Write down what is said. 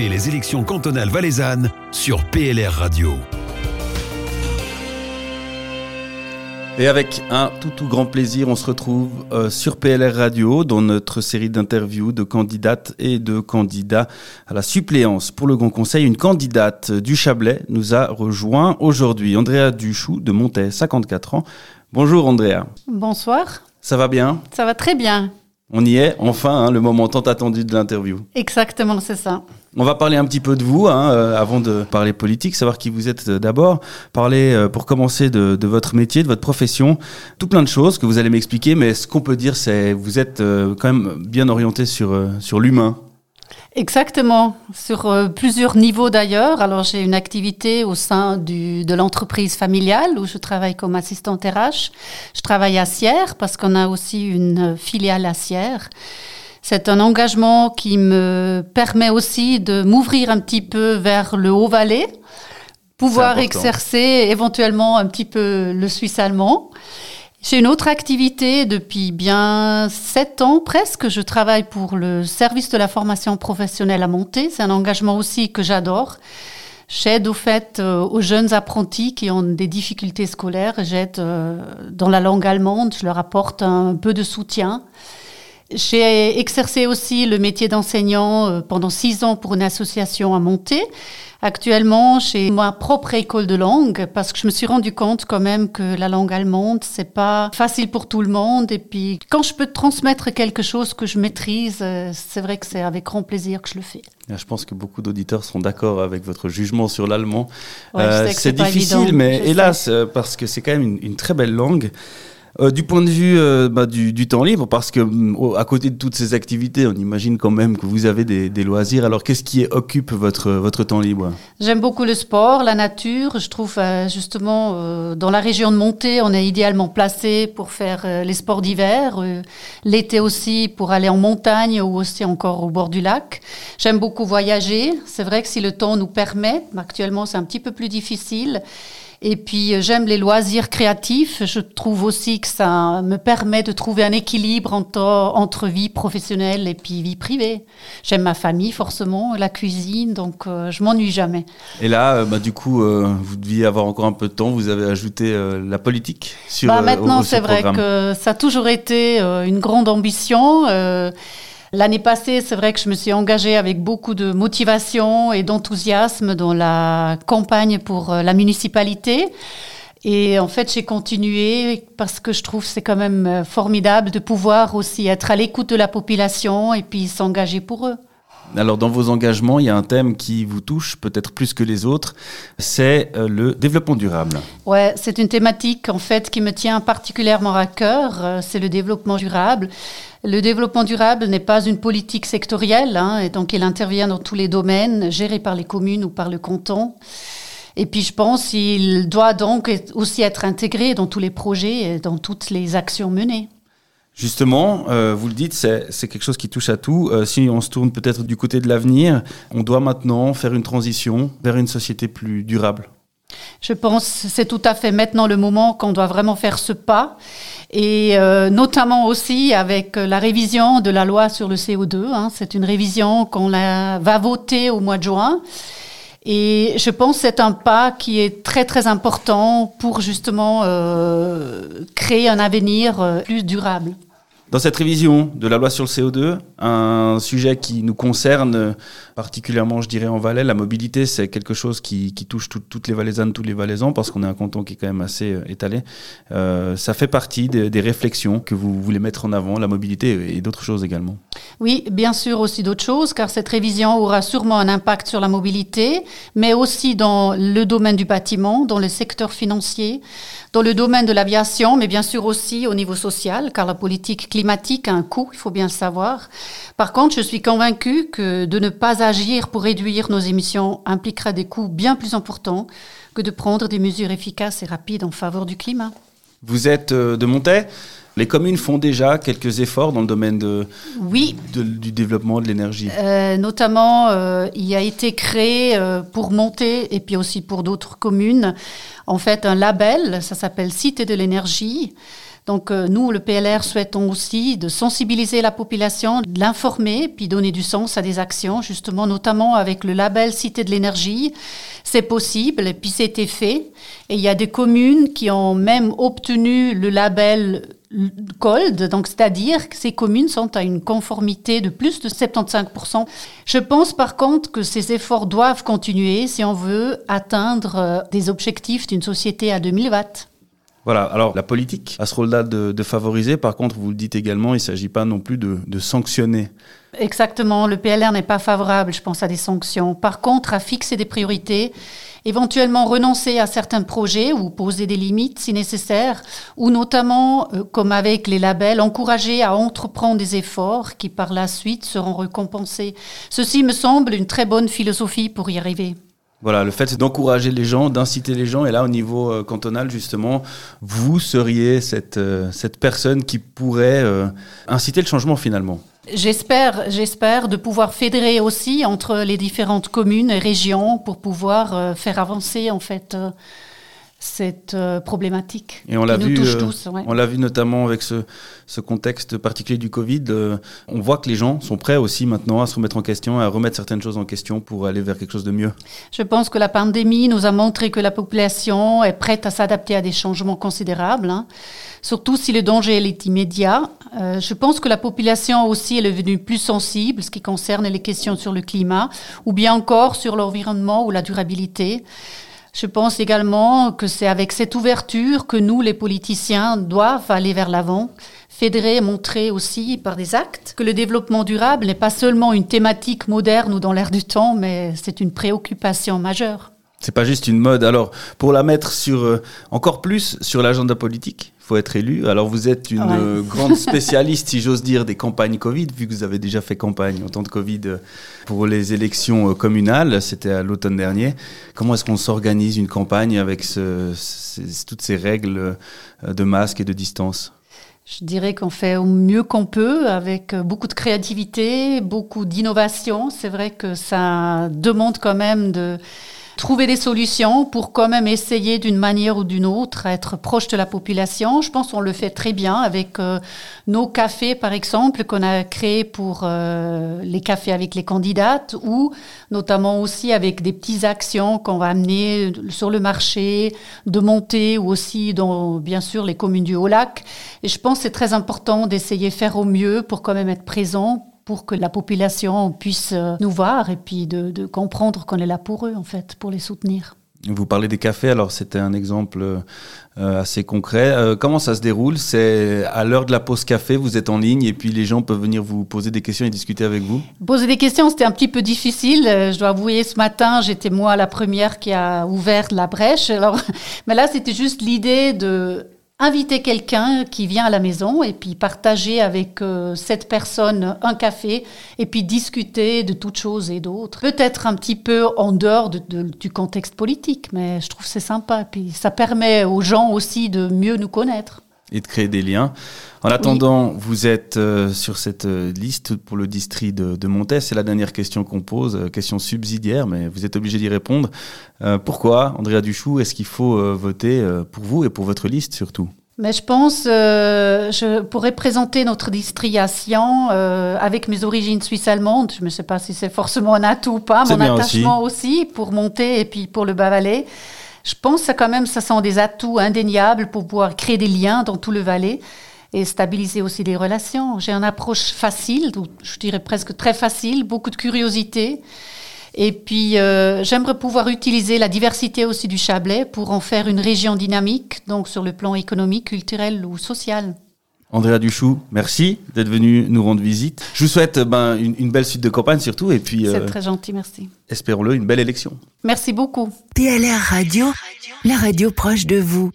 Suivez les élections cantonales valaisannes sur PLR Radio. Et avec un tout tout grand plaisir, on se retrouve euh, sur PLR Radio dans notre série d'interviews de candidates et de candidats à la suppléance pour le Grand Conseil. Une candidate du Chablais nous a rejoint aujourd'hui, Andrea Duchou de Montaix, 54 ans. Bonjour Andrea. Bonsoir. Ça va bien? Ça va très bien. On y est, enfin, hein, le moment tant attendu de l'interview. Exactement, c'est ça. On va parler un petit peu de vous, hein, euh, avant de parler politique, savoir qui vous êtes euh, d'abord. Parler, euh, pour commencer, de, de, votre métier, de votre profession, tout plein de choses que vous allez m'expliquer, mais ce qu'on peut dire, c'est vous êtes quand même bien orienté sur, sur l'humain. Exactement, sur euh, plusieurs niveaux d'ailleurs. Alors j'ai une activité au sein du, de l'entreprise familiale où je travaille comme assistante RH. Je travaille à Sierre parce qu'on a aussi une filiale à Sierre. C'est un engagement qui me permet aussi de m'ouvrir un petit peu vers le Haut-Valais, pouvoir exercer éventuellement un petit peu le suisse allemand. J'ai une autre activité depuis bien sept ans presque. Je travaille pour le service de la formation professionnelle à monter. C'est un engagement aussi que j'adore. J'aide au fait euh, aux jeunes apprentis qui ont des difficultés scolaires. J'aide euh, dans la langue allemande. Je leur apporte un peu de soutien. J'ai exercé aussi le métier d'enseignant euh, pendant six ans pour une association à monter. Actuellement, j'ai ma propre école de langue parce que je me suis rendu compte quand même que la langue allemande, c'est pas facile pour tout le monde. Et puis, quand je peux transmettre quelque chose que je maîtrise, euh, c'est vrai que c'est avec grand plaisir que je le fais. Je pense que beaucoup d'auditeurs sont d'accord avec votre jugement sur l'allemand. euh, c'est difficile, mais hélas, euh, parce que c'est quand même une, une très belle langue. Euh, du point de vue euh, bah, du, temps libre, parce que mm, à côté de toutes ces activités, on imagine quand même que vous avez des, des loisirs. Alors, qu'est-ce qui occupe votre, votre temps libre? J'aime beaucoup le sport, la nature. Je trouve euh, justement dans la région de Montée, on est idéalement placé pour faire les sports d'hiver. L'été aussi pour aller en montagne ou aussi encore au bord du lac. J'aime beaucoup voyager. C'est vrai que si le temps nous permet, actuellement c'est un petit peu plus difficile. Et puis euh, j'aime les loisirs créatifs. Je trouve aussi que ça me permet de trouver un équilibre entre, entre vie professionnelle et puis vie privée. J'aime ma famille forcément, la cuisine, donc euh, je m'ennuie jamais. Et là, euh, bah, du coup, euh, vous deviez avoir encore un peu de temps. Vous avez ajouté la politique sur. Bah, maintenant, c'est vrai que ça a toujours été une grande ambition. L'année passée, c'est vrai que je me suis engagée avec beaucoup de motivation et d'enthousiasme dans la campagne pour euh, la municipalité. Et en fait, j'ai continué parce que je trouve c'est quand même euh, formidable de pouvoir aussi être à l'écoute de la population et puis s'engager pour eux. Alors dans vos engagements, il y a un thème qui vous touche peut-être plus que les autres, c'est euh, le développement durable. Ouais, c'est une thématique en fait qui me tient particulièrement à cœur, c'est le développement durable. Le développement durable n'est pas une politique sectorielle, hein, et donc il intervient dans tous les domaines, gérés par les communes ou par le canton. Et puis je pense qu'il doit donc aussi être intégré dans tous les projets et dans toutes les actions menées. Justement, euh, vous le dites, c'est quelque chose qui touche à tout. Euh, si on se tourne peut-être du côté de l'avenir, on doit maintenant faire une transition vers une société plus durable. Je pense que c'est tout à fait maintenant le moment qu'on doit vraiment faire ce pas et euh, notamment aussi avec la révision de la loi sur le CO2. Hein. C'est une révision qu'on va voter au mois de juin. Et je pense que c'est un pas qui est très très important pour justement euh, créer un avenir euh, plus durable. Dans cette révision de la loi sur le CO2, un sujet qui nous concerne particulièrement, je dirais, en Valais, la mobilité, c'est quelque chose qui, qui touche tout, toutes les Valaisannes, tous les Valaisans, parce qu'on est un canton qui est quand même assez euh, étalé. Euh, ça fait partie des, des, réflexions que vous voulez mettre en avant, la mobilité et d'autres choses également. Oui, bien sûr aussi d'autres choses, car cette révision aura sûrement un impact sur la mobilité, mais aussi dans le domaine du bâtiment, dans le secteur financier, dans le domaine de l'aviation, mais bien sûr aussi au niveau social, car la politique climatique a un coût, il faut bien le savoir. Par contre, je suis convaincue que de ne pas agir pour réduire nos émissions impliquera des coûts bien plus importants que de prendre des mesures efficaces et rapides en faveur du climat. Vous êtes de Montaix les communes font déjà quelques efforts dans le domaine de, oui. de, du développement de l'énergie. Euh, notamment, euh, il a été créé euh, pour monter et puis aussi pour d'autres communes, en fait, un label, ça s'appelle Cité de l'énergie. Donc euh, nous, le PLR, souhaitons aussi de sensibiliser la population, l'informer, puis donner du sens à des actions, justement, notamment avec le label Cité de l'énergie. C'est possible, et puis c'était fait. Et il y a des communes qui ont même obtenu le label Cold, donc c'est-à-dire que ces communes sont à une conformité de plus de 75%. Je pense par contre que ces efforts doivent continuer si on veut atteindre euh, des objectifs d'une société à 2000 watts. Voilà, alors la politique a ce rôle-là de, favoriser, par contre, vous le dites également, il ne s'agit pas non plus de, sanctionner. Exactement, le PLR n'est pas favorable, je pense, à des sanctions. Par contre, à fixer des priorités éventuellement renoncer à certains projets ou poser des limites si nécessaire, ou notamment, euh, comme avec les labels, encourager à entreprendre des efforts qui par la suite seront récompensés. Ceci me semble une très bonne philosophie pour y arriver. Voilà, le fait c'est d'encourager les gens, d'inciter les gens. Et là, au niveau euh, cantonal, justement, vous seriez cette, euh, cette personne qui pourrait inciter le changement finalement. J'espère, j'espère de pouvoir fédérer aussi entre les différentes communes et régions pour pouvoir euh, faire avancer en fait euh, cette euh, problématique. Et on l'a vu, tous, on l'a vu notamment avec ce, ce, contexte particulier du Covid. on voit que les gens sont prêts aussi maintenant à se remettre en question, à remettre certaines choses en question pour aller vers quelque chose de mieux. Je pense que la pandémie nous a montré que la population est prête à s'adapter à des changements considérables. Hein surtout si le danger est immédiat. Euh, je pense que la population aussi est devenue plus sensible, ce qui concerne les questions sur le climat, ou bien encore sur l'environnement ou la durabilité. Je pense également que c'est avec cette ouverture que nous, les politiciens, doivent aller vers l'avant, fédérer et montrer aussi par des actes que le développement durable n'est pas seulement une thématique moderne ou dans l'air du temps, mais c'est une préoccupation majeure. C'est pas juste une mode. Alors, pour la mettre sur euh, encore plus sur l'agenda politique, faut être élu. Alors vous êtes une euh, grande spécialiste, si j'ose dire, des campagnes Covid, vu que vous avez déjà fait campagne en temps de Covid euh, pour les élections euh, communales. C'était à l'automne dernier. Comment est-ce qu'on s'organise une campagne avec ce, toutes ces règles de masque et de distance? Je dirais qu'on fait au mieux qu'on peut avec beaucoup de créativité, beaucoup d'innovation. C'est vrai que ça demande quand même de trouver des solutions pour quand même essayer d'une manière ou d'une autre être proche de la population. Je pense qu'on le fait très bien avec euh, nos cafés, par exemple, qu'on a créés pour euh, les cafés avec les candidates ou notamment aussi avec des petites actions qu'on va amener sur le marché, de monter ou aussi dans, bien sûr, les communes du Haut-Lac. Et je pense que c'est très important d'essayer de faire au mieux pour quand même être présent pour que la population puisse euh, nous voir et puis de, comprendre qu'on est là pour eux, en fait, pour les soutenir. Vous parlez des cafés, alors c'était un exemple euh, assez concret. Euh, comment ça se déroule? C'est à l'heure de la pause café, vous êtes en ligne et puis les gens peuvent venir vous poser des questions et discuter avec vous? Poser des questions, c'était un petit peu difficile. Je dois avouer, ce matin, j'étais moi la première qui a ouvert la brèche. Alors, mais là, c'était juste l'idée de inviter quelqu'un qui vient à la maison et puis partager avec euh, cette personne un café et puis discuter de toutes choses et d'autres. Peut-être un petit peu en dehors du contexte politique, mais je trouve c'est sympa. Et puis ça permet aux gens aussi de mieux nous connaître et de créer des liens. En attendant, vous êtes euh, sur cette euh, liste pour le district de, de. C'est la dernière question qu'on pose, euh, question subsidiaire, mais vous êtes obligé d'y répondre. pourquoi, Andrea Duchou, est-ce qu'il faut voter pour vous et pour votre liste surtout? Mais je pense, je pourrais présenter notre distriation avec mes origines suisses-allemandes. Je ne sais pas si c'est forcément un atout ou pas. Mon attachement aussi. pour monter et puis pour le bas-valais. Je pense que quand même, ça sont des atouts indéniables pour pouvoir créer des liens dans tout le Valais et stabiliser aussi les relations. J'ai une approche facile, je dirais presque très facile, beaucoup de curiosité. Et puis, euh, j'aimerais pouvoir utiliser la diversité aussi du Chablais pour en faire une région dynamique, donc sur le plan économique, culturel ou social. Andrea Duchou, merci d'être venu nous rendre visite. Je vous souhaite ben, une, belle suite de campagne surtout. et puis. C'est euh, très gentil, merci. Espérons-le, une belle élection. Merci beaucoup. PLR Radio, la radio proche de vous.